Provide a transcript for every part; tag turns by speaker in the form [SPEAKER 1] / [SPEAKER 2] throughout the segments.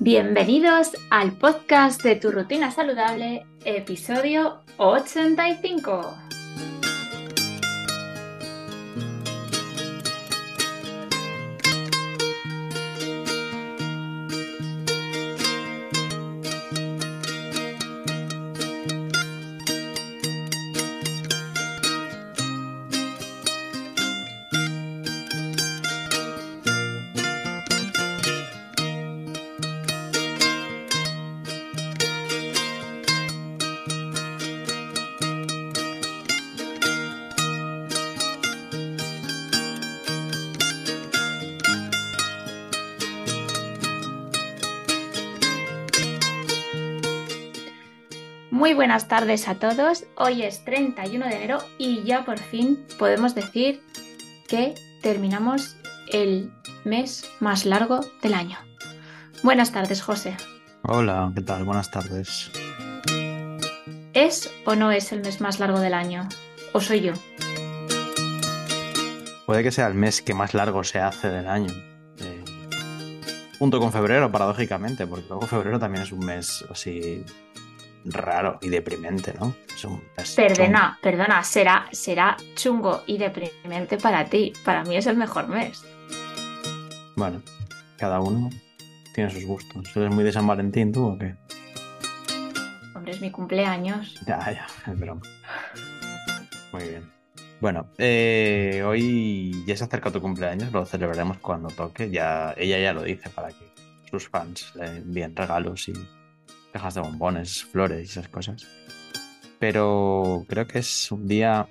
[SPEAKER 1] Bienvenidos al podcast de Tu Rutina Saludable, episodio 85. Muy buenas tardes a todos. Hoy es 31 de enero y ya por fin podemos decir que terminamos el mes más largo del año. Buenas tardes, José.
[SPEAKER 2] Hola, ¿qué tal? Buenas tardes.
[SPEAKER 1] ¿Es o no es el mes más largo del año? ¿O soy yo?
[SPEAKER 2] Puede que sea el mes que más largo se hace del año. Eh, junto con febrero, paradójicamente, porque luego febrero también es un mes así raro y deprimente, ¿no? Es un mes
[SPEAKER 1] Perdona,
[SPEAKER 2] chungo.
[SPEAKER 1] perdona, será, será chungo y deprimente para ti. Para mí es el mejor mes.
[SPEAKER 2] Bueno, cada uno tiene sus gustos. ¿Eres muy de San Valentín tú o qué?
[SPEAKER 1] Hombre, es mi cumpleaños.
[SPEAKER 2] Ya, ya, es broma. Muy bien. Bueno, eh, hoy ya se acerca tu cumpleaños, lo celebraremos cuando toque. Ya, ella ya lo dice para que sus fans le envíen regalos y cajas de bombones, flores y esas cosas. Pero creo que es un día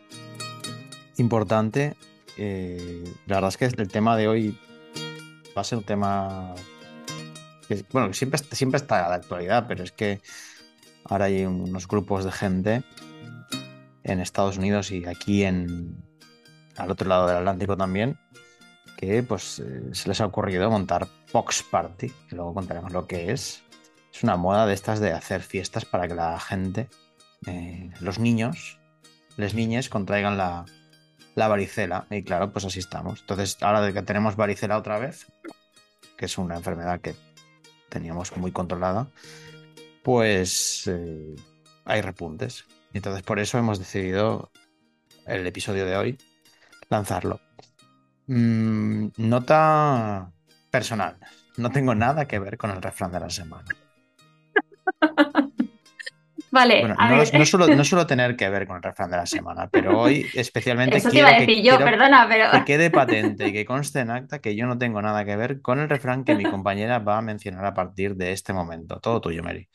[SPEAKER 2] importante. Eh, la verdad es que el tema de hoy va a ser un tema que, bueno, siempre, siempre está a la actualidad, pero es que ahora hay unos grupos de gente en Estados Unidos y aquí en al otro lado del Atlántico también que pues eh, se les ha ocurrido montar Box Party, que luego contaremos lo que es. Es una moda de estas de hacer fiestas para que la gente, eh, los niños, les niñes contraigan la, la varicela. Y claro, pues así estamos. Entonces, ahora de que tenemos varicela otra vez, que es una enfermedad que teníamos muy controlada, pues eh, hay repuntes. Entonces, por eso hemos decidido el episodio de hoy lanzarlo. Mm, nota personal. No tengo nada que ver con el refrán de la semana.
[SPEAKER 1] Vale,
[SPEAKER 2] Bueno,
[SPEAKER 1] a
[SPEAKER 2] no,
[SPEAKER 1] ver.
[SPEAKER 2] no suelo, no suelo tener que ver con el refrán de la semana, pero hoy especialmente
[SPEAKER 1] Eso te
[SPEAKER 2] quiero
[SPEAKER 1] iba a
[SPEAKER 2] que,
[SPEAKER 1] decir yo,
[SPEAKER 2] quiero
[SPEAKER 1] perdona, pero.
[SPEAKER 2] que quede patente y que conste en acta que yo no tengo nada que ver con el refrán que mi compañera va a mencionar a partir de este momento. Todo tuyo, Mary.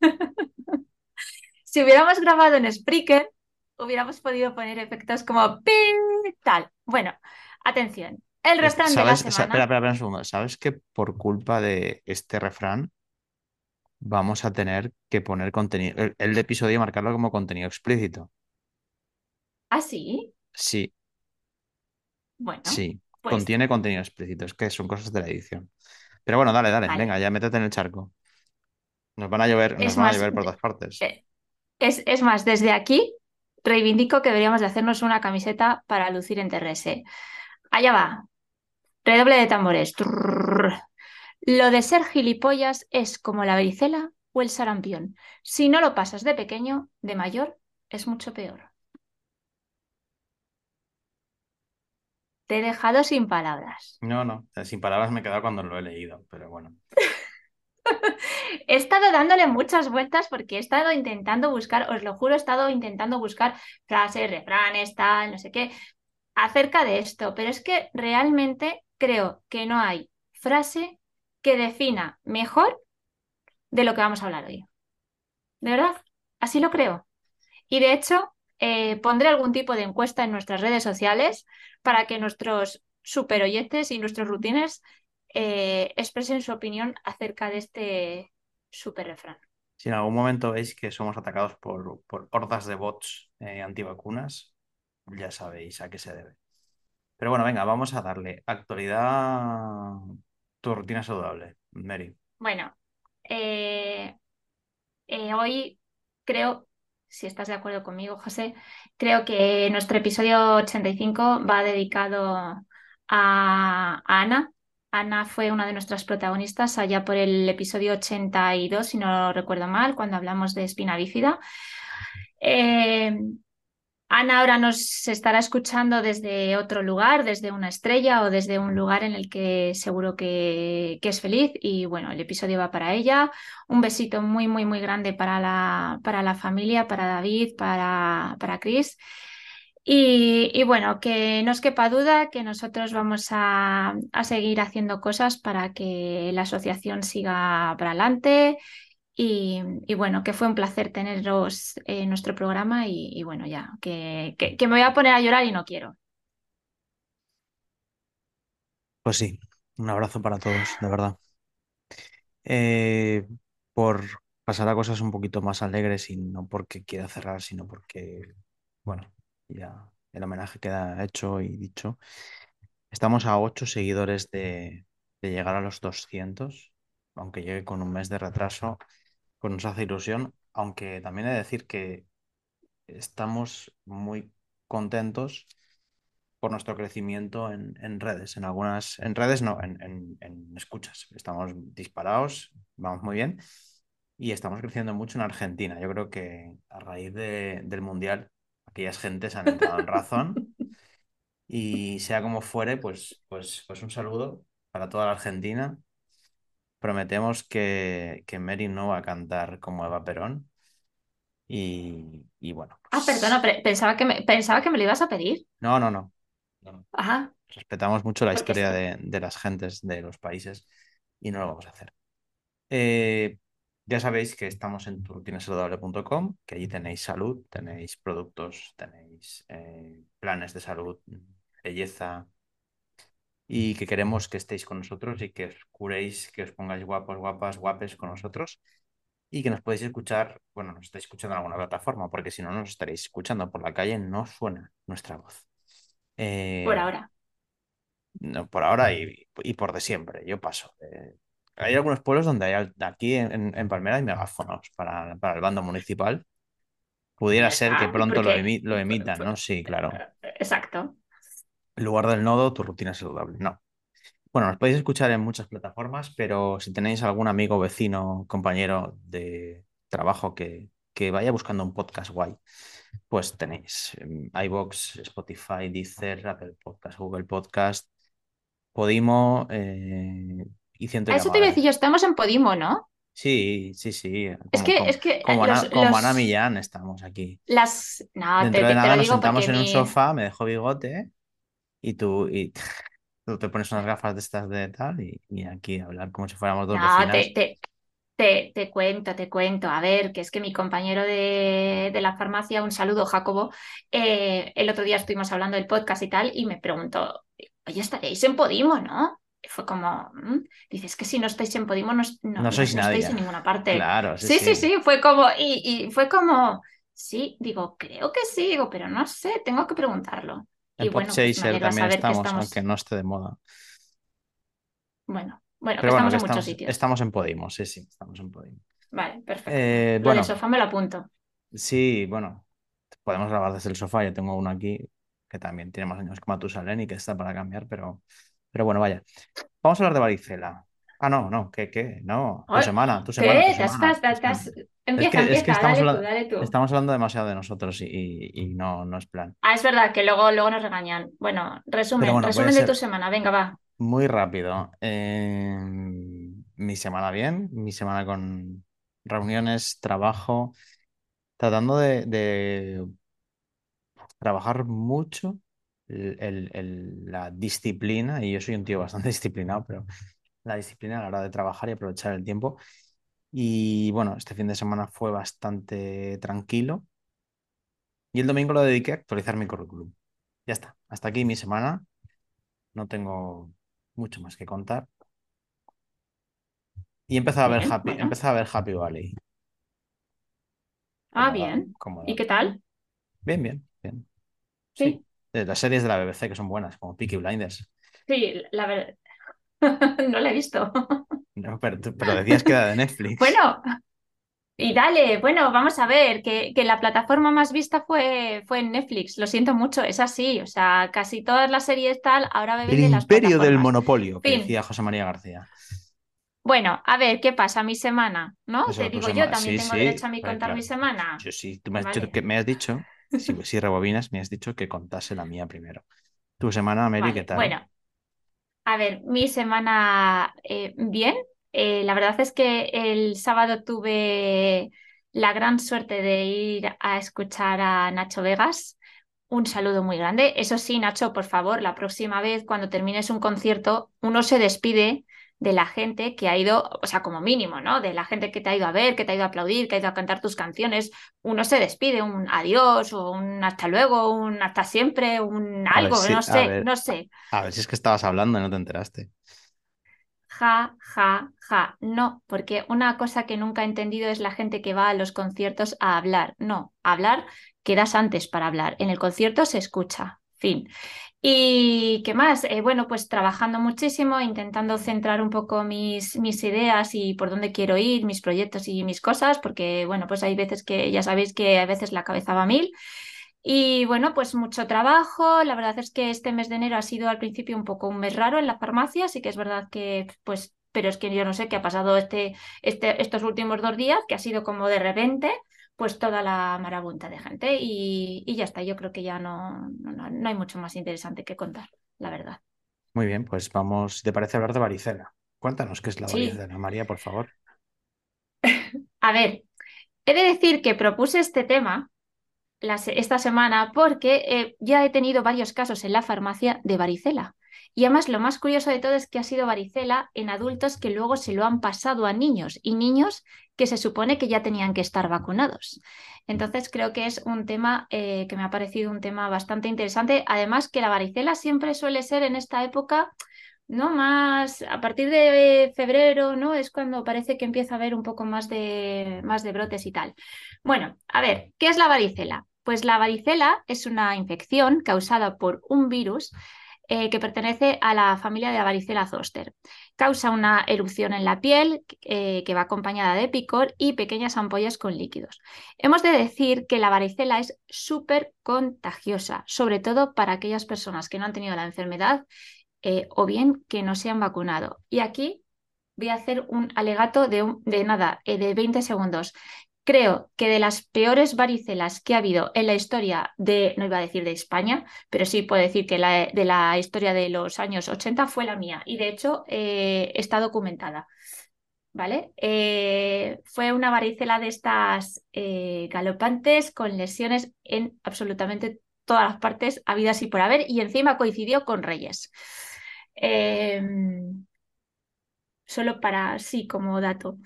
[SPEAKER 1] Si hubiéramos grabado en Spreaker, hubiéramos podido poner efectos como ping, tal. Bueno, atención. El refrán de la semana.
[SPEAKER 2] Espera, espera, espera un segundo. ¿Sabes que por culpa de este refrán vamos a tener que poner contenido, el, el episodio marcarlo como contenido explícito?
[SPEAKER 1] ¿Ah, sí?
[SPEAKER 2] Sí,
[SPEAKER 1] Bueno,
[SPEAKER 2] sí.
[SPEAKER 1] pues
[SPEAKER 2] Contiene contenido explícito. Es que son cosas de la edición. Pero bueno, dale, dale.
[SPEAKER 1] Vale.
[SPEAKER 2] Venga, ya métete en el charco. Nos van a llover, nos van a llover por todas partes.
[SPEAKER 1] eh, es, es más, desde aquí reivindico que deberíamos de hacernos una camiseta para lucir en TRS. Allá va. Redoble de tambores. Trrr. Lo de ser gilipollas es como la varicela o el sarampión. Si no lo pasas de pequeño, de mayor es mucho peor. Te he dejado sin palabras.
[SPEAKER 2] No, no, sin palabras me he quedado cuando lo he leído, pero bueno.
[SPEAKER 1] He estado dándole muchas vueltas porque he estado intentando buscar, os lo juro, he estado intentando buscar frases, refranes, tal, no sé qué, acerca de esto, pero es que realmente creo que no hay frase que defina mejor de lo que vamos a hablar hoy. De verdad, así lo creo. Y de hecho, eh, pondré algún tipo de encuesta en nuestras redes sociales para que nuestros super oyentes y nuestros rutines eh, expresen su opinión acerca de este super refrán.
[SPEAKER 2] Si en algún momento veis que somos atacados por, por hordas de bots eh, antivacunas, ya sabéis a qué se debe. Pero bueno, venga, vamos a darle actualidad tu rutina saludable, Mary.
[SPEAKER 1] Bueno, eh, eh, hoy creo, si estás de acuerdo conmigo, José, creo que nuestro episodio 85 va dedicado a, a Ana. Ana fue una de nuestras protagonistas allá por el episodio 82, si no recuerdo mal, cuando hablamos de espina bífida. Eh, Ana ahora nos estará escuchando desde otro lugar, desde una estrella o desde un lugar en el que seguro que, que, es feliz. Y bueno, el episodio va para ella. Un besito muy, muy, muy grande para la, para la familia, para David, para, para Chris. Y, y, bueno, que no os quepa duda que nosotros vamos a, a seguir haciendo cosas para que la asociación siga para adelante y, bueno, que fue un placer teneros en nuestro programa y, bueno, ya, que, me voy a poner a llorar y no quiero.
[SPEAKER 2] Pues sí, un abrazo para todos, de verdad. Eh, por pasar a cosas un poquito más alegres y no porque quiera cerrar, sino porque, bueno, ya el homenaje queda hecho y dicho. Estamos a ocho seguidores de, de llegar a los 200, aunque llegue con un mes de retraso pues nos hace ilusión, aunque también he de decir que estamos muy contentos por nuestro crecimiento en, en redes, en algunas, en redes no, en, en, escuchas. Estamos disparados, vamos muy bien y estamos creciendo mucho en Argentina. Yo creo que a raíz de, del Mundial, aquellas gentes han entrado en razón y sea como fuere, pues, pues, pues un saludo para toda la Argentina prometemos que, que Mary no va a cantar como Eva Perón. Y, y bueno.
[SPEAKER 1] Ah,
[SPEAKER 2] pues
[SPEAKER 1] perdona, pensaba que, me, pensaba que me lo ibas a pedir.
[SPEAKER 2] No, no, no. no.
[SPEAKER 1] Ajá.
[SPEAKER 2] Respetamos mucho la
[SPEAKER 1] Porque
[SPEAKER 2] historia de, de las gentes de los países y no lo vamos a hacer. Eh, ya sabéis que estamos en turrutinasaludable.com, que allí tenéis salud, tenéis productos, tenéis eh, planes de salud, belleza, y que queremos que estéis con nosotros y que os curéis, que os pongáis guapos, guapas, guapes con nosotros y que nos podéis escuchar, bueno, nos estáis escuchando en alguna plataforma, porque si no nos estaréis escuchando por la calle, no suena nuestra voz. Eh,
[SPEAKER 1] Por ahora.
[SPEAKER 2] no, por ahora y, y por de siempre, yo paso. Eh, hay algunos pueblos donde hay, aquí en, en Palmera hay megáfonos para, para el bando municipal. Pudiera ser que
[SPEAKER 1] está,
[SPEAKER 2] pronto lo, emi- lo emitan, ¿no? Sí, claro.
[SPEAKER 1] Exacto.
[SPEAKER 2] En lugar del nodo, tu rutina saludable. No. Bueno, nos podéis escuchar en muchas plataformas, pero si tenéis algún amigo, vecino, compañero de trabajo que, que vaya buscando un podcast guay, pues tenéis em, iVoox, Spotify, Deezer, Apple Podcast, Google Podcast, Podimo eh, y ciento
[SPEAKER 1] A eso te iba a decir estamos en Podimo, ¿no?
[SPEAKER 2] Sí, sí, sí.
[SPEAKER 1] Es que,
[SPEAKER 2] como,
[SPEAKER 1] es que
[SPEAKER 2] como
[SPEAKER 1] los-
[SPEAKER 2] Ana, como
[SPEAKER 1] los-
[SPEAKER 2] Ana Millán estamos aquí.
[SPEAKER 1] las... No, te,
[SPEAKER 2] Dentro
[SPEAKER 1] te-
[SPEAKER 2] de
[SPEAKER 1] te
[SPEAKER 2] nada
[SPEAKER 1] lo
[SPEAKER 2] nos sentamos en un sofá, me dejo bigote y tú, y tú te pones unas gafas de estas de tal y, y aquí hablar como si fuéramos dos
[SPEAKER 1] No, te,
[SPEAKER 2] vecinas.
[SPEAKER 1] te, te, te cuento, te cuento. A ver, que es que mi compañero de, de la farmacia, un saludo, Jacobo, eh, el otro día estuvimos hablando del podcast y tal, y me preguntó, oye, estaréis en Podimo, ¿no? Fue como, "Mm". dices que si no estáis en Podimo, no, no,
[SPEAKER 2] No sois
[SPEAKER 1] no
[SPEAKER 2] nadie.
[SPEAKER 1] estáis en ninguna parte.
[SPEAKER 2] Claro, sí,
[SPEAKER 1] Sí, sí,
[SPEAKER 2] sí.
[SPEAKER 1] sí, fue como, y, y fue como, sí, digo, creo que sí, digo, pero no sé, tengo que preguntarlo.
[SPEAKER 2] En
[SPEAKER 1] Y bueno, pues
[SPEAKER 2] también estamos,
[SPEAKER 1] estamos,
[SPEAKER 2] aunque no esté de moda.
[SPEAKER 1] bueno, bueno, que
[SPEAKER 2] Pero bueno,
[SPEAKER 1] estamos
[SPEAKER 2] que
[SPEAKER 1] en muchos
[SPEAKER 2] estamos,
[SPEAKER 1] sitios.
[SPEAKER 2] estamos en Podimo, sí, sí, estamos en Podimo.
[SPEAKER 1] Vale, perfecto.
[SPEAKER 2] Eh,
[SPEAKER 1] Lo
[SPEAKER 2] bueno,
[SPEAKER 1] del sofá me lo apunto.
[SPEAKER 2] sí, bueno, podemos grabar desde el sofá. Yo tengo uno aquí que también tiene más años que Matusalén y que está para cambiar, pero, pero bueno, vaya. Vamos a hablar de varicela. Ah, no, no, ¿qué, qué? No, tu semana, tu semana,
[SPEAKER 1] ¿Qué? ¿Te has-
[SPEAKER 2] semana.
[SPEAKER 1] te has-
[SPEAKER 2] tu semana. Es
[SPEAKER 1] Empieza,
[SPEAKER 2] que, es que
[SPEAKER 1] empieza,
[SPEAKER 2] estamos,
[SPEAKER 1] dale tú,
[SPEAKER 2] habla-
[SPEAKER 1] dale tú.
[SPEAKER 2] estamos hablando demasiado de nosotros y, y- y no, no es plan.
[SPEAKER 1] Ah, es verdad que luego, luego nos regañan. Bueno, resumen,
[SPEAKER 2] bueno,
[SPEAKER 1] resumen de tu semana, venga, va.
[SPEAKER 2] muy rápido. Eh, mi semana bien, mi semana con reuniones, trabajo, tratando de, de trabajar mucho el- el- el- la disciplina, y yo soy un tío bastante disciplinado, pero la disciplina a la hora de trabajar y aprovechar el tiempo. Y bueno, este fin de semana fue bastante tranquilo y el domingo lo dediqué a actualizar mi currículum. Ya está, hasta aquí mi semana. no tengo mucho más que contar. Y he empezado a ver Happy,
[SPEAKER 1] bueno.
[SPEAKER 2] a ver Happy Valley.
[SPEAKER 1] Ah, bien. ¿Y qué tal?
[SPEAKER 2] Bien, bien, bien.
[SPEAKER 1] Sí.
[SPEAKER 2] Las series de la BBC que son buenas, como Peaky Blinders.
[SPEAKER 1] Sí, la verdad. No la he visto.
[SPEAKER 2] No, pero, pero decías que era de Netflix.
[SPEAKER 1] Bueno, y dale, bueno, vamos a ver, que, que la plataforma más vista fue, fue en Netflix. Lo siento mucho, es así. O sea, casi todas las series tal ahora beben
[SPEAKER 2] El
[SPEAKER 1] de las
[SPEAKER 2] imperio del monopolio, que
[SPEAKER 1] Fin.
[SPEAKER 2] decía José María García.
[SPEAKER 1] Bueno, a ver, ¿qué pasa? Mi semana, ¿no?
[SPEAKER 2] Eso,
[SPEAKER 1] Te
[SPEAKER 2] tu
[SPEAKER 1] digo yo, también
[SPEAKER 2] sí,
[SPEAKER 1] tengo
[SPEAKER 2] sí,
[SPEAKER 1] derecho a mí
[SPEAKER 2] pues
[SPEAKER 1] contar mi semana.
[SPEAKER 2] Yo sí, tú me has,
[SPEAKER 1] Vale.
[SPEAKER 2] dicho, que me has dicho, si, si rebobinas, me has dicho que contase la mía primero. Tu semana, Mary,
[SPEAKER 1] Vale,
[SPEAKER 2] ¿qué tal?
[SPEAKER 1] Bueno, a ver, mi semana eh, bien. Eh, la verdad es que el sábado tuve la gran suerte de ir a escuchar a Nacho Vegas. Un saludo muy grande. Eso sí, Nacho, por favor, la próxima vez cuando termines un concierto, uno se despide de la gente que ha ido, o sea, como mínimo, ¿no? De la gente que te ha ido a ver, que te ha ido a aplaudir, que ha ido a cantar tus canciones. Uno se despide, un adiós o un hasta luego, un hasta siempre, un algo,
[SPEAKER 2] si-
[SPEAKER 1] no sé,
[SPEAKER 2] ver.
[SPEAKER 1] no sé.
[SPEAKER 2] A ver si es que estabas hablando y no te enteraste.
[SPEAKER 1] Ja, ja, ja. No, porque una cosa que nunca he entendido es la gente que va a los conciertos a hablar. No, hablar quedas antes para hablar. En el concierto se escucha. Fin. ¿Y qué más? Eh, bueno, pues trabajando muchísimo, intentando centrar un poco mis, mis ideas y por dónde quiero ir, mis proyectos y mis cosas, porque bueno, pues hay veces que ya sabéis que a veces la cabeza va a mil. Y bueno, pues mucho trabajo. La verdad es que este mes de enero ha sido al principio un poco un mes raro en la farmacia, sí que es verdad que, pues, pero es que yo no sé qué ha pasado este, este, estos últimos dos días, que ha sido como de repente, pues toda la marabunta de gente y, y ya está. Yo creo que ya no, no, no- hay mucho más interesante que contar, la verdad.
[SPEAKER 2] Muy bien, pues vamos, si te parece hablar de varicela. Cuéntanos qué es la
[SPEAKER 1] Sí.
[SPEAKER 2] varicela, María, por favor.
[SPEAKER 1] A ver, he de decir que propuse este tema la esta semana porque eh, ya he tenido varios casos en la farmacia de varicela. Y además lo más curioso de todo es que ha sido varicela en adultos que luego se lo han pasado a niños y niños que se supone que ya tenían que estar vacunados. Entonces creo que es un tema eh, que me ha parecido un tema bastante interesante. Además que la varicela siempre suele ser en esta época, ¿no? Más a partir de febrero, ¿no? Es cuando parece que empieza a haber un poco más de, más de brotes y tal. Bueno, a ver, ¿qué es la varicela? Pues la varicela es una infección causada por un virus eh, que pertenece a la familia de la varicela zoster. Causa una erupción en la piel eh, que va acompañada de picor y pequeñas ampollas con líquidos. Hemos de decir que la varicela es súper contagiosa, sobre todo para aquellas personas que no han tenido la enfermedad eh, o bien que no se han vacunado. Y aquí voy a hacer un alegato de, de nada, de 20 segundos. Creo que de las peores varicelas que ha habido en la historia de, no iba a decir de España, pero sí puedo decir que la, de la historia de los años 80 fue la mía y de hecho eh, está documentada. ¿Vale? Eh, fue una varicela de estas eh, galopantes con lesiones en absolutamente todas las partes habidas y por haber y encima coincidió con Reyes. Em, solo para, sí, como dato.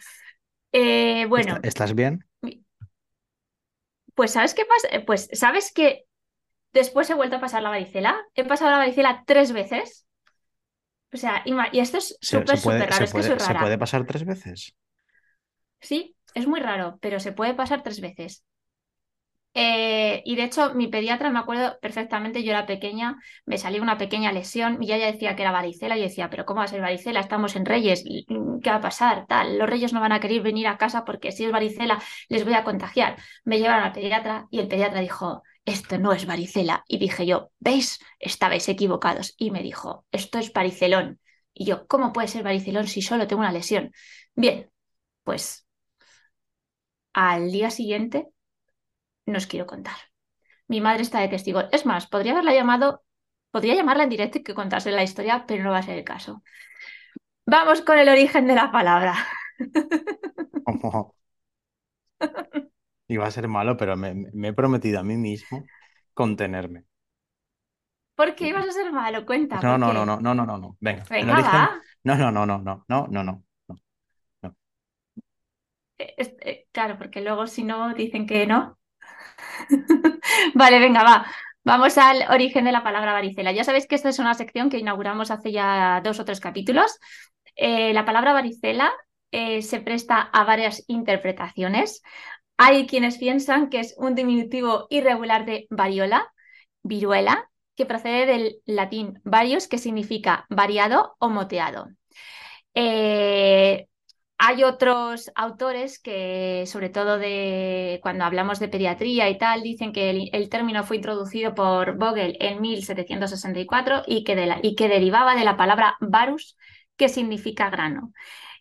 [SPEAKER 1] Eh, bueno,
[SPEAKER 2] ¿Está- ¿Estás bien?
[SPEAKER 1] Pues ¿sabes qué pasa? Eh, Pues ¿sabes que después he vuelto a pasar la varicela? He pasado la varicela tres veces. O sea, y esto es
[SPEAKER 2] ¿Se,
[SPEAKER 1] súper, súper raro,
[SPEAKER 2] se
[SPEAKER 1] es que
[SPEAKER 2] se puede pasar tres veces?
[SPEAKER 1] Sí, es muy raro, pero se puede pasar tres veces. Eh, y de hecho, mi pediatra, me acuerdo perfectamente, yo era pequeña, me salió una pequeña lesión, y ella decía que era varicela, yo decía, pero ¿cómo va a ser varicela? Estamos en Reyes, ¿qué va a pasar? Tal, los Reyes no van a querer venir a casa porque si es varicela les voy a contagiar. Me llevaron al pediatra y el pediatra dijo, esto no es varicela. Y dije yo, ¿veis? Estabais equivocados. Y me dijo, esto es varicelón. Y yo, ¿cómo puede ser varicelón si solo tengo una lesión? Bien, pues al día siguiente no os quiero contar. Mi madre está de testigo. Es más, podría haberla llamado, podría llamarla en directo y que contase la historia, pero no va a ser el caso. Vamos con el origen de la palabra.
[SPEAKER 2] Iba a ser malo, pero me, he prometido a mí mismo contenerme.
[SPEAKER 1] ¿Por qué ibas a ser malo? Cuenta.
[SPEAKER 2] No, no, no, no, no, no, no. Venga.
[SPEAKER 1] Va.
[SPEAKER 2] No, no, no, no, no, no, no, no.
[SPEAKER 1] claro, porque luego si no dicen que no. Vale, venga, va. Vamos al origen de la palabra varicela. Ya sabéis que esta es una sección que inauguramos hace ya dos o tres capítulos. Eh, la palabra varicela eh, se presta a varias interpretaciones. Hay quienes piensan que es un diminutivo irregular de variola, viruela, que procede del latín varios, que significa variado o moteado. Eh, hay otros autores que, sobre todo de cuando hablamos de pediatría y tal, dicen que el, término fue introducido por Vogel en 1764 y que, y que derivaba de la palabra varus, que significa grano.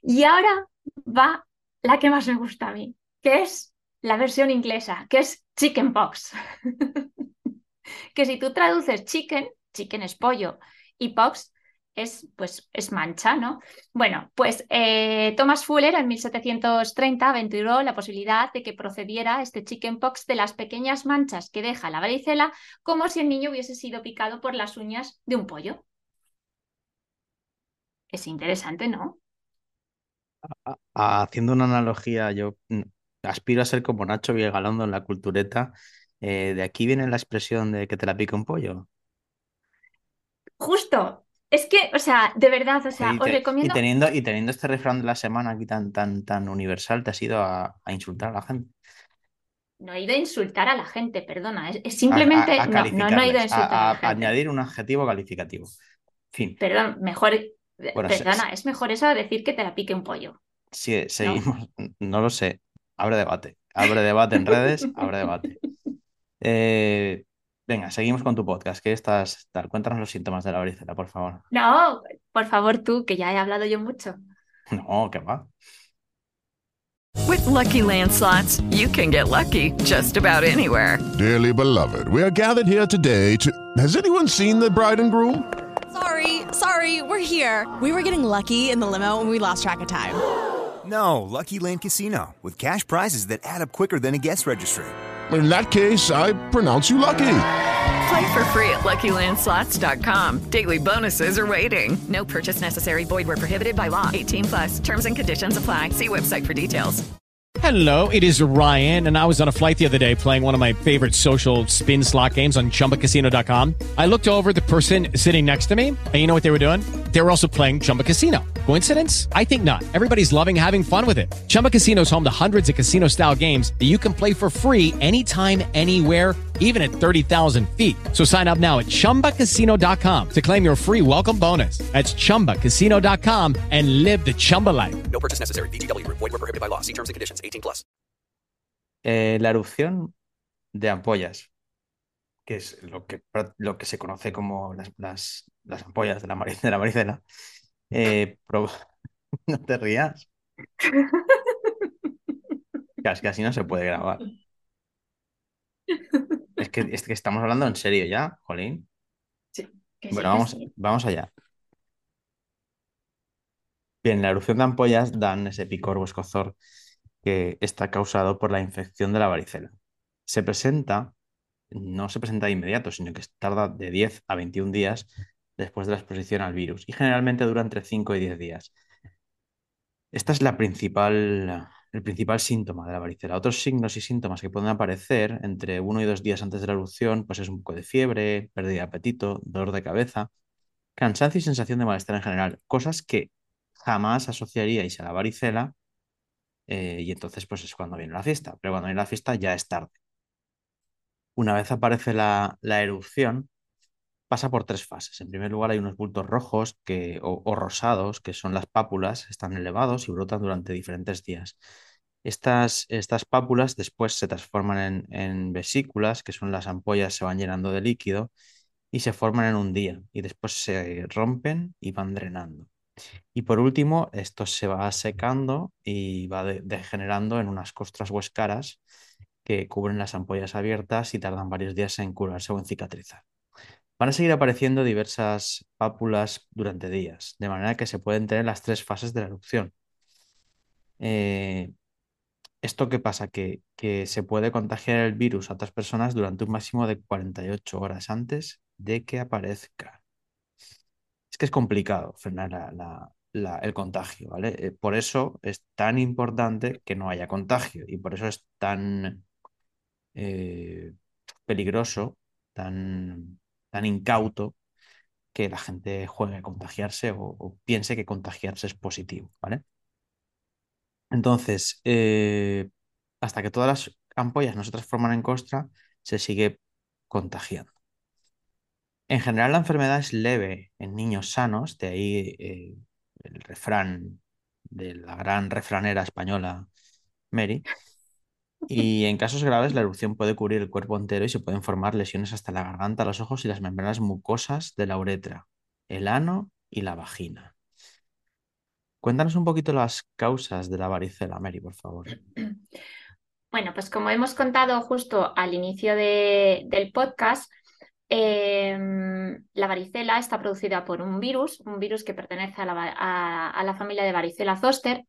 [SPEAKER 1] Y ahora va la que más me gusta a mí, que es la versión inglesa, que es chickenpox. que si tú traduces chicken, chicken es pollo, y pox es, pues, es mancha, ¿no? Bueno, pues eh, Thomas Fuller en 1730 aventuró la posibilidad de que procediera este chickenpox de las pequeñas manchas que deja la varicela, como si el niño hubiese sido picado por las uñas de un pollo. Es interesante, ¿no?
[SPEAKER 2] Haciendo una analogía, yo mm, aspiro a ser como Nacho Vigalondo en la cultureta. Eh, de aquí viene la expresión de que te la pica un pollo.
[SPEAKER 1] Justo, es que, o sea, de verdad, o sea, os recomiendo.
[SPEAKER 2] Y teniendo, y teniendo este refrán de la semana aquí tan, tan, tan universal, te has ido a, insultar a la gente.
[SPEAKER 1] No he ido a insultar a la gente, perdona. Es, simplemente. no, no, he ido a insultar a, la gente.
[SPEAKER 2] añadir un adjetivo calificativo. Fin.
[SPEAKER 1] Perdón, mejor. perdona, es mejor eso decir que te la pique un pollo.
[SPEAKER 2] Sí, seguimos. No, lo sé. Abre debate. Abre debate en redes, abre debate. Eh, Venga, seguimos con tu podcast. ¿Qué estás tal? Cuéntanos los síntomas de la varicela, por favor.
[SPEAKER 1] No, por favor tú, que ya he hablado yo mucho.
[SPEAKER 2] No, ¿qué va?
[SPEAKER 3] With lucky landslots, you can get lucky just about anywhere.
[SPEAKER 4] Dearly beloved, we are gathered here today to. Has anyone seen the bride and groom?
[SPEAKER 5] Sorry, sorry, we're here. We were getting lucky in the limo and we lost track of time.
[SPEAKER 6] No, Lucky Land Casino, with cash prizes that add up quicker than a guest registry
[SPEAKER 4] in that case, I pronounce you lucky.
[SPEAKER 3] Play for free at LuckyLandSlots.com. Daily bonuses are waiting. No purchase necessary. Void were prohibited by law. 18 plus. Terms and conditions apply. See website for details.
[SPEAKER 7] Hello, it is Ryan, and I was on a flight the other day playing one of my favorite social spin slot games on ChumbaCasino.com. I looked over the person sitting next to me, and you know what they were doing? They were also playing Chumba Casino. Coincidence? I think not. Everybody's loving having fun with it. Chumba Casino is home to hundreds of casino style games that you can play for free anytime, anywhere, even at 30,000 feet. So sign up now at chumbacasino.com to claim your free welcome bonus. That's chumbacasino.com and live the Chumba life. No purchase necessary. DTW, void, were prohibited by law. See terms and conditions 18 plus.
[SPEAKER 2] Eh, la erupción de ampollas, que es lo que, lo que se conoce como las, las, las ampollas de la, de la. Eh, no te rías. Es que así no se puede grabar. Es que, es que estamos hablando en serio ya, Jolín.
[SPEAKER 1] Sí.
[SPEAKER 2] Bueno, vamos, vamos allá. Bien, la erupción de ampollas dan ese picor o escozor que está causado por la infección de la varicela. Se presenta, no se presenta de inmediato, sino que tarda de 10 a 21 días después de la exposición al virus y generalmente dura entre 5 y 10 días. Esta es la principal, el principal síntoma de la varicela. Otros signos y síntomas que pueden aparecer entre uno y dos días antes de la erupción, pues es un poco de fiebre, pérdida de apetito, dolor de cabeza, cansancio y sensación de malestar en general, cosas que jamás asociaríais a la varicela eh, y entonces pues es cuando viene la fiesta, pero cuando viene la fiesta ya es tarde. Una vez aparece la, la erupción, pasa por tres fases. En primer lugar, hay unos bultos rojos o, rosados, que son las pápulas, están elevados y brotan durante diferentes días. Estas, estas pápulas después se transforman en, vesículas, que son las ampollas, se van llenando de líquido y se forman en un día y después se rompen y van drenando. Y por último, esto se va secando y va degenerando en unas costras o escaras que cubren las ampollas abiertas y tardan varios días en curarse o en cicatrizar. Van a seguir apareciendo diversas pápulas durante días, de manera que se pueden tener las tres fases de la erupción. Eh, ¿Esto qué pasa? Que, que, se puede contagiar el virus a otras personas durante un máximo de 48 horas antes de que aparezca. Es que es complicado frenar el contagio, ¿vale? Eh, por eso es tan importante que no haya contagio y por eso es tan eh, peligroso tan, tan incauto que la gente juegue a contagiarse o, piense que contagiarse es positivo, ¿vale? Entonces, eh, hasta que todas las ampollas no se transforman en costra, se sigue contagiando. En general, la enfermedad es leve en niños sanos, de ahí eh, el refrán de la gran refranera española Mary. Y en casos graves, la erupción puede cubrir el cuerpo entero y se pueden formar lesiones hasta la garganta, los ojos y las membranas mucosas de la uretra, el ano y la vagina. Cuéntanos un poquito las causas de la varicela, Mary, por favor.
[SPEAKER 1] Bueno, pues como hemos contado justo al inicio de- del podcast, em, la varicela está producida por un virus, un virus que pertenece a la, a la familia de varicela zoster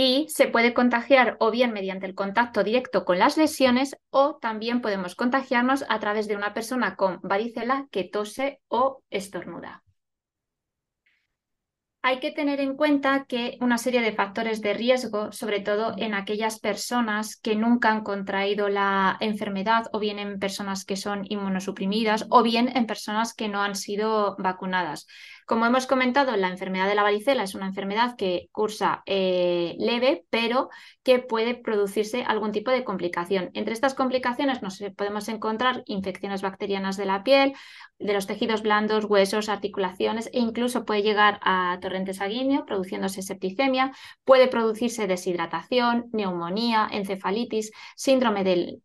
[SPEAKER 1] y se puede contagiar o bien mediante el contacto directo con las lesiones o también podemos contagiarnos a través de una persona con varicela que tose o estornuda. Hay que tener en cuenta que una serie de factores de riesgo, sobre todo en aquellas personas que nunca han contraído la enfermedad o bien en personas que son inmunosuprimidas o bien en personas que no han sido vacunadas. Como hemos comentado, la enfermedad de la varicela es una enfermedad que cursa eh, leve, pero que puede producirse algún tipo de complicación. Entre estas complicaciones nos podemos encontrar infecciones bacterianas de la piel, de los tejidos blandos, huesos, articulaciones e incluso puede llegar a torrente sanguíneo produciéndose septicemia, puede producirse deshidratación, neumonía, encefalitis, síndrome del,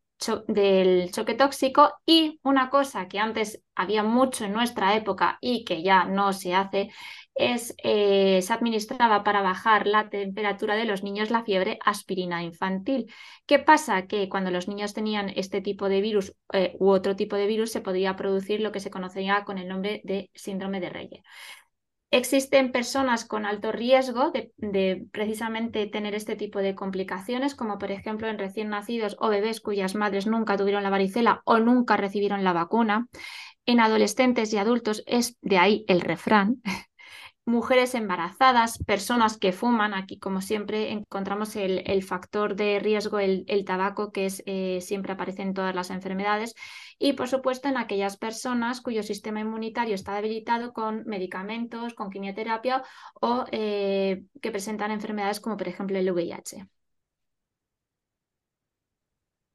[SPEAKER 1] del choque tóxico y una cosa que antes había mucho en nuestra época y que ya no se hace es eh, se administraba para bajar la temperatura de los niños la fiebre aspirina infantil. ¿Qué pasa? Que cuando los niños tenían este tipo de virus eh, u otro tipo de virus se podía producir lo que se conocía con el nombre de síndrome de Reye. Existen personas con alto riesgo de, precisamente tener este tipo de complicaciones, como por ejemplo en recién nacidos o bebés cuyas madres nunca tuvieron la varicela o nunca recibieron la vacuna. En adolescentes y adultos es de ahí el refrán. Mujeres embarazadas, personas que fuman, aquí como siempre encontramos el, el factor de riesgo, el, el tabaco, que es, eh, siempre aparece en todas las enfermedades, y por supuesto en aquellas personas cuyo sistema inmunitario está debilitado con medicamentos, con quimioterapia o eh, que presentan enfermedades como por ejemplo el VIH.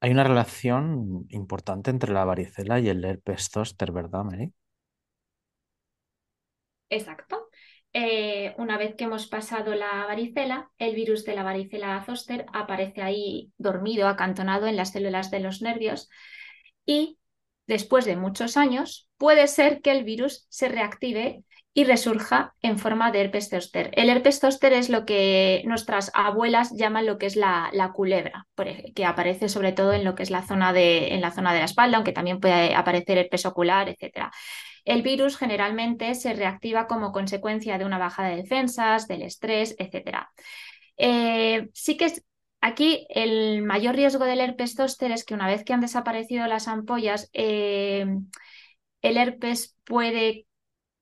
[SPEAKER 2] Hay una relación importante entre la varicela y el herpes zóster, ¿verdad, Mary?
[SPEAKER 1] Exacto. Eh, una vez que hemos pasado la varicela, el virus de la varicela zoster aparece ahí dormido, acantonado en las células de los nervios y después de muchos años puede ser que el virus se reactive y resurja en forma de herpes zóster. El herpes zóster es lo que nuestras abuelas llaman lo que es la, la culebra, que aparece sobre todo en lo que es la zona de, en la zona de la espalda, aunque también puede aparecer herpes ocular, etcétera. El virus generalmente se reactiva como consecuencia de una bajada de defensas, del estrés, etc. Eh, sí que es, aquí el mayor riesgo del herpes zóster es que una vez que han desaparecido las ampollas, eh, el herpes puede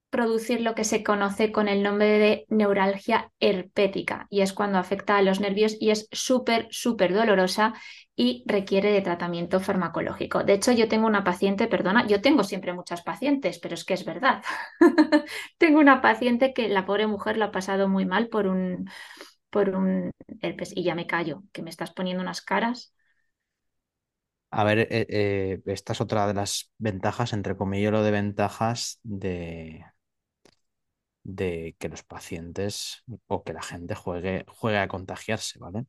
[SPEAKER 1] producir lo que se conoce con el nombre de neuralgia herpética y es cuando afecta a los nervios y es súper, súper dolorosa y requiere de tratamiento farmacológico. De hecho, yo tengo una paciente, perdona, yo tengo siempre muchas pacientes, pero es que es verdad. tengo una paciente que la pobre mujer lo ha pasado muy mal por un, por un herpes y ya me callo, que me estás poniendo unas caras.
[SPEAKER 2] A ver, eh, eh, esta es otra de las ventajas, entre comillas, lo de ventajas de, de que los pacientes o que la gente juegue, juegue a contagiarse, ¿vale?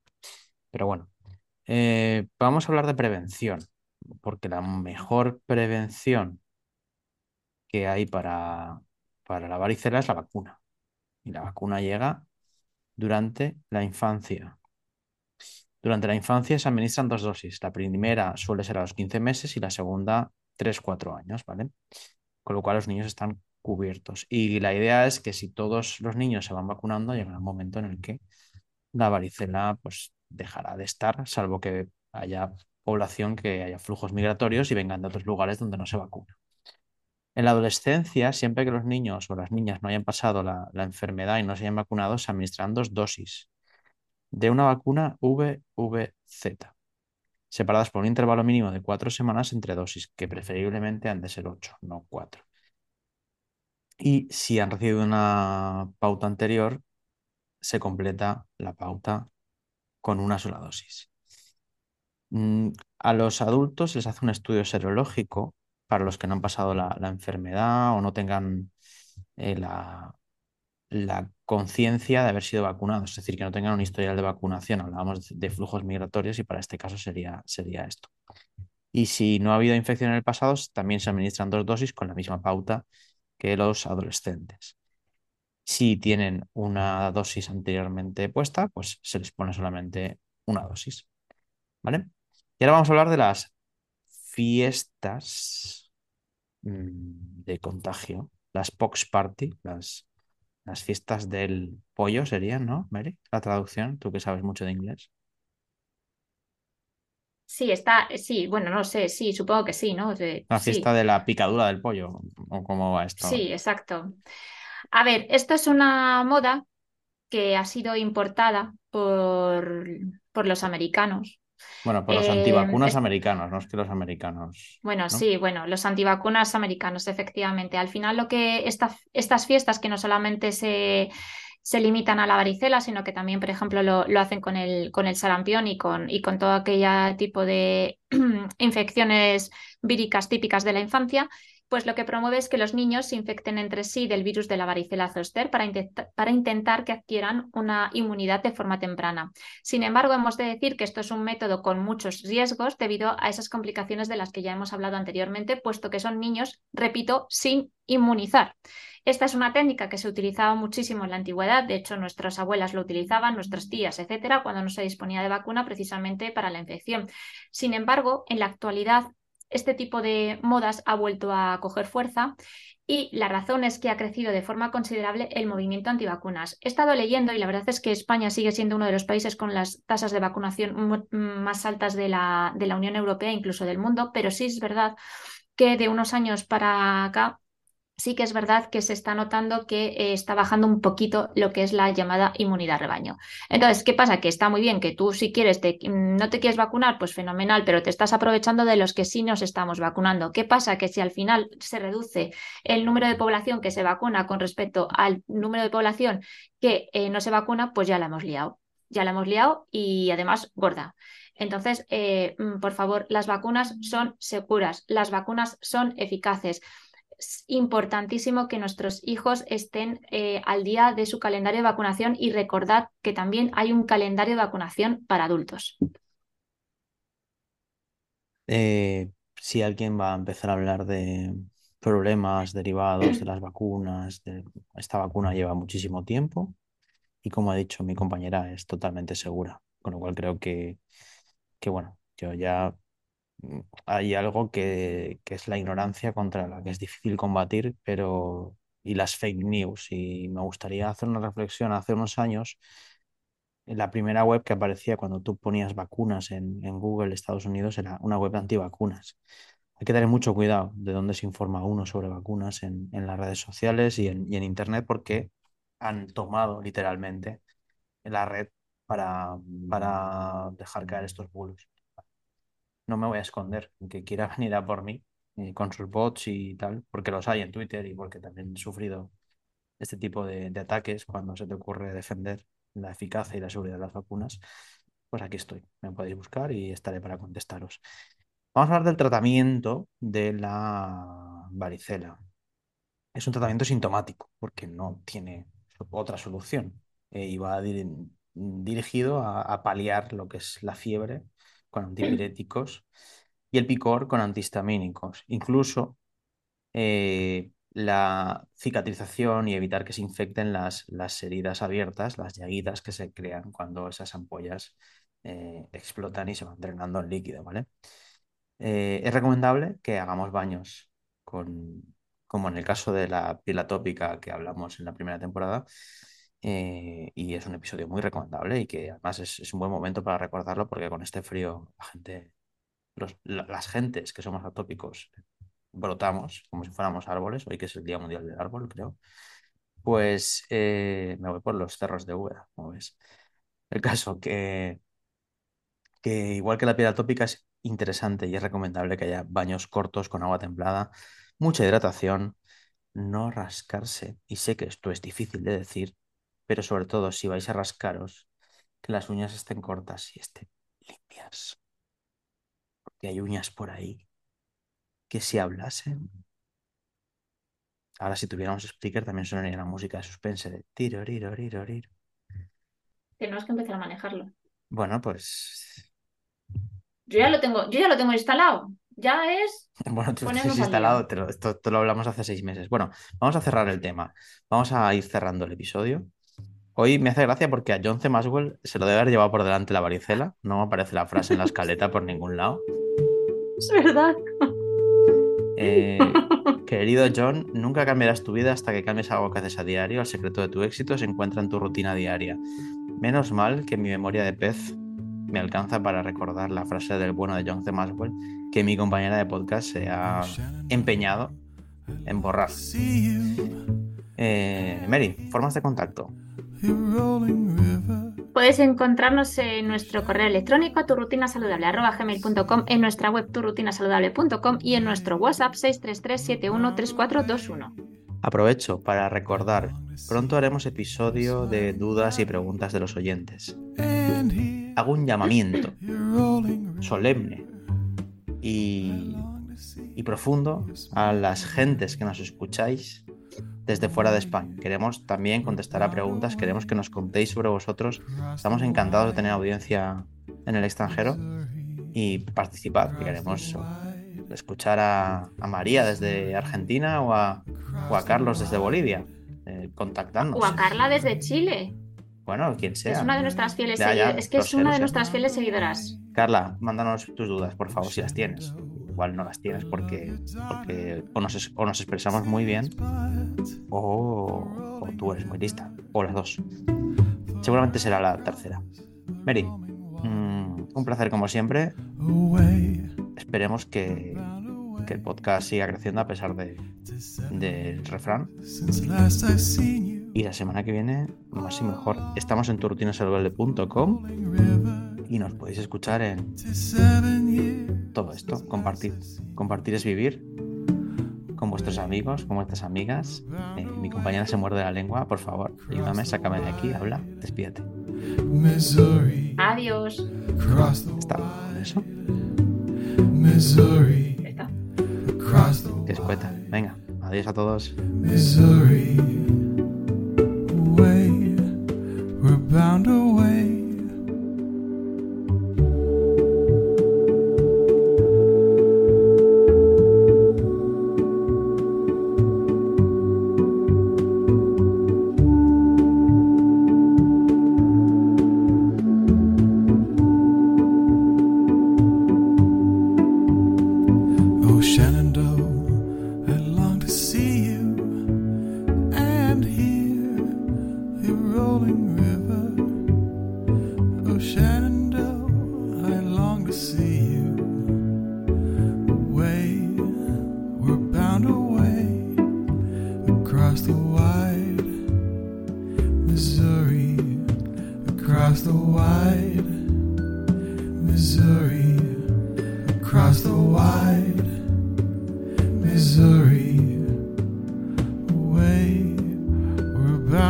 [SPEAKER 2] Pero bueno, eh, vamos a hablar de prevención, porque la mejor prevención que hay para, para la varicela es la vacuna. Y la vacuna llega durante la infancia. Durante la infancia se administran dos dosis. La primera suele ser a los 15 meses y la segunda 3-4 años, ¿vale? Con lo cual los niños están Y la idea es que si todos los niños se van vacunando, llegará un momento en el que la varicela pues dejará de estar, salvo que haya población que haya flujos migratorios y vengan de otros lugares donde no se vacuna. En la adolescencia, siempre que los niños o las niñas no hayan pasado la, la enfermedad y no se hayan vacunado, se administran dos dosis de una vacuna VVZ. separadas por un intervalo mínimo de cuatro semanas entre dosis, que preferiblemente han de ser ocho, no cuatro. Y si han recibido una pauta anterior, se completa la pauta con una sola dosis. Mm, a los adultos les hace un estudio serológico para los que no han pasado la, enfermedad o no tengan eh, la, conciencia de haber sido vacunados, es decir, que no tengan un historial de vacunación. Hablábamos de, flujos migratorios y para este caso sería, sería esto. Y si no ha habido infección en el pasado, también se administran dos dosis con la misma pauta que los adolescentes. Si tienen una dosis anteriormente puesta, pues se les pone solamente una dosis. ¿Vale? Y ahora vamos a hablar de las fiestas mm, de contagio, las pox party, las, las fiestas del pollo serían, ¿no, Mary? La traducción, tú que sabes mucho de inglés.
[SPEAKER 1] Sí, está, sí, bueno, no sé, sí, supongo que sí, ¿no?
[SPEAKER 2] la fiesta de la picadura del pollo, ¿o cómo va esto?
[SPEAKER 1] Sí, exacto. A ver, esto es una moda que ha sido importada por, por los americanos.
[SPEAKER 2] Bueno, por los antivacunas em, americanos, no es que los americanos.
[SPEAKER 1] Bueno, sí, bueno, los antivacunas americanos, efectivamente. Al final, lo que estas fiestas que no solamente se, se limitan a la varicela, sino que también, por ejemplo, lo, lo hacen con el, con el sarampión y con, y con todo aquel tipo de infecciones víricas típicas de la infancia, pues lo que promueve es que los niños se infecten entre sí del virus de la varicela zoster para, para, intentar que adquieran una inmunidad de forma temprana. Sin embargo, hemos de decir que esto es un método con muchos riesgos debido a esas complicaciones de las que ya hemos hablado anteriormente, puesto que son niños, repito, sin inmunizar. Esta es una técnica que se utilizaba muchísimo en la antigüedad, de hecho nuestras abuelas lo utilizaban, nuestras tías, etcétera, cuando no se disponía de vacuna precisamente para la infección. Sin embargo, en la actualidad este tipo de modas ha vuelto a coger fuerza y la razón es que ha crecido de forma considerable el movimiento antivacunas. He estado leyendo y la verdad es que España sigue siendo uno de los países con las tasas de vacunación más altas de la, de la Unión Europea, incluso del mundo, pero sí es verdad que de unos años para acá sí que es verdad que se está notando que eh, está bajando un poquito lo que es la llamada inmunidad rebaño. Entonces, ¿qué pasa? Que está muy bien que tú si quieres, no te quieres vacunar, pues fenomenal, pero te estás aprovechando de los que sí nos estamos vacunando. ¿Qué pasa? Que si al final se reduce el número de población que se vacuna con respecto al número de población que eh, no se vacuna, pues ya la hemos liado. Ya la hemos liado y además gorda. Entonces, eh, mm, por favor, las vacunas son seguras, las vacunas son eficaces es importantísimo que nuestros hijos estén eh, al día de su calendario de vacunación y recordad que también hay un calendario de vacunación para adultos.
[SPEAKER 2] Eh, si alguien va a empezar a hablar de problemas derivados de las vacunas, esta vacuna lleva muchísimo tiempo y como ha dicho mi compañera es totalmente segura, con lo cual creo que, que bueno, yo ya hay algo que, es la ignorancia contra la que es difícil combatir, pero y las fake news. Y me gustaría hacer una reflexión. Hace unos años, la primera web que aparecía cuando tú ponías vacunas en, en Google, Estados Unidos, era una web de antivacunas. Hay que tener mucho cuidado de dónde se informa uno sobre vacunas en, en las redes sociales y en, y en Internet porque han tomado literalmente la red para, para dejar caer estos bulos no me voy a esconder que quiera venir a por mí con sus bots y tal, porque los hay en Twitter y porque también he sufrido este tipo de, ataques cuando se te ocurre defender la eficacia y la seguridad de las vacunas, pues aquí estoy, me podéis buscar y estaré para contestaros. Vamos a hablar del tratamiento de la varicela. Es un tratamiento sintomático porque no tiene otra solución eh, y va dirigido a paliar lo que es la fiebre con antipiréticos y el picor con antihistamínicos. Incluso eh, la cicatrización y evitar que se infecten las, las, heridas abiertas, las llaguitas que se crean cuando esas ampollas eh, explotan y se van drenando en líquido, ¿vale? Eh, es recomendable que hagamos baños con, como en el caso de la piel atópica que hablamos en la primera temporada, eh, y es un episodio muy recomendable y que además es, un buen momento para recordarlo porque con este frío la gente, las gentes que somos atópicos brotamos como si fuéramos árboles, hoy que es el Día Mundial del Árbol, creo. Pues eh, me voy por los cerros de Úbeda, como ves. El caso que, que igual que la piel atópica es interesante y es recomendable que haya baños cortos con agua templada, mucha hidratación, no rascarse. Y sé que esto es difícil de decir, pero sobre todo si vais a rascaros, que las uñas estén cortas y estén limpias. Porque hay uñas por ahí que si hablasen. Ahora si tuviéramos speaker también sonaría la música de suspense de tiro, riro, riro, riro.
[SPEAKER 1] Tenemos que empezar a manejarlo.
[SPEAKER 2] Bueno, pues
[SPEAKER 1] Yo ya lo tengo, yo ya lo tengo instalado. Ya es
[SPEAKER 2] Bueno, tú
[SPEAKER 1] día.
[SPEAKER 2] instalado, te lo, esto te lo hablamos hace seis meses. Bueno, vamos a cerrar el tema. Vamos a ir cerrando el episodio. Hoy me hace gracia porque a John C. Maxwell se lo debe haber llevado por delante la varicela. No me aparece la frase en la escaleta por ningún lado.
[SPEAKER 1] Es verdad.
[SPEAKER 2] Eh, querido John, nunca cambiarás tu vida hasta que cambies algo que haces a diario. El secreto de tu éxito se encuentra en tu rutina diaria. Menos mal que mi memoria de pez me alcanza para recordar la frase del bueno de John C. Maxwell que mi compañera de podcast se ha empeñado en borrar. Eh, Mary, formas de contacto.
[SPEAKER 1] Puedes encontrarnos en nuestro correo electrónico turrutinasaludable.gmail.com, en nuestra web turrutinasaludable.com y en nuestro WhatsApp 633-713421.
[SPEAKER 2] Aprovecho para recordar, pronto haremos episodio de dudas y preguntas de los oyentes. Hago un llamamiento solemne y, y profundo a las gentes que nos escucháis desde fuera de España. Queremos también contestar a preguntas, queremos que nos contéis sobre vosotros. Estamos encantados de tener audiencia en el extranjero y participad, que queremos escuchar a, a María desde Argentina o a, o a Carlos desde Bolivia. Eh, contactadnos.
[SPEAKER 1] O a Carla desde Chile.
[SPEAKER 2] Bueno, quien sea.
[SPEAKER 1] Es una de nuestras fieles
[SPEAKER 2] Ya, ya,
[SPEAKER 1] seguidoras. Es que es una de nuestras fieles seguidoras.
[SPEAKER 2] Carla, mándanos tus dudas, por favor, si las tienes. Igual no las tienes porque, porque o, nos, o nos expresamos muy bien o, tú eres muy lista. O las dos. Seguramente será la tercera. Mary, mm, un placer como siempre. Esperemos que, que el podcast siga creciendo a pesar de, del refrán. Y la semana que viene, más y mejor. Estamos en turrutinasaludable.com y nos podéis escuchar en todo esto. Compartir. Compartir es vivir con vuestros amigos, con vuestras amigas. Eh, mi compañera se muerde la lengua, por favor, ayúdame, sácame de aquí, habla, despídete.
[SPEAKER 1] Adiós.
[SPEAKER 2] Está, eso.
[SPEAKER 1] Está.
[SPEAKER 2] Que escueta. Venga, adiós a todos.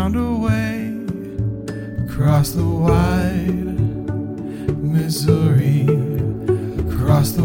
[SPEAKER 8] We're bound away across the wide Missouri, across the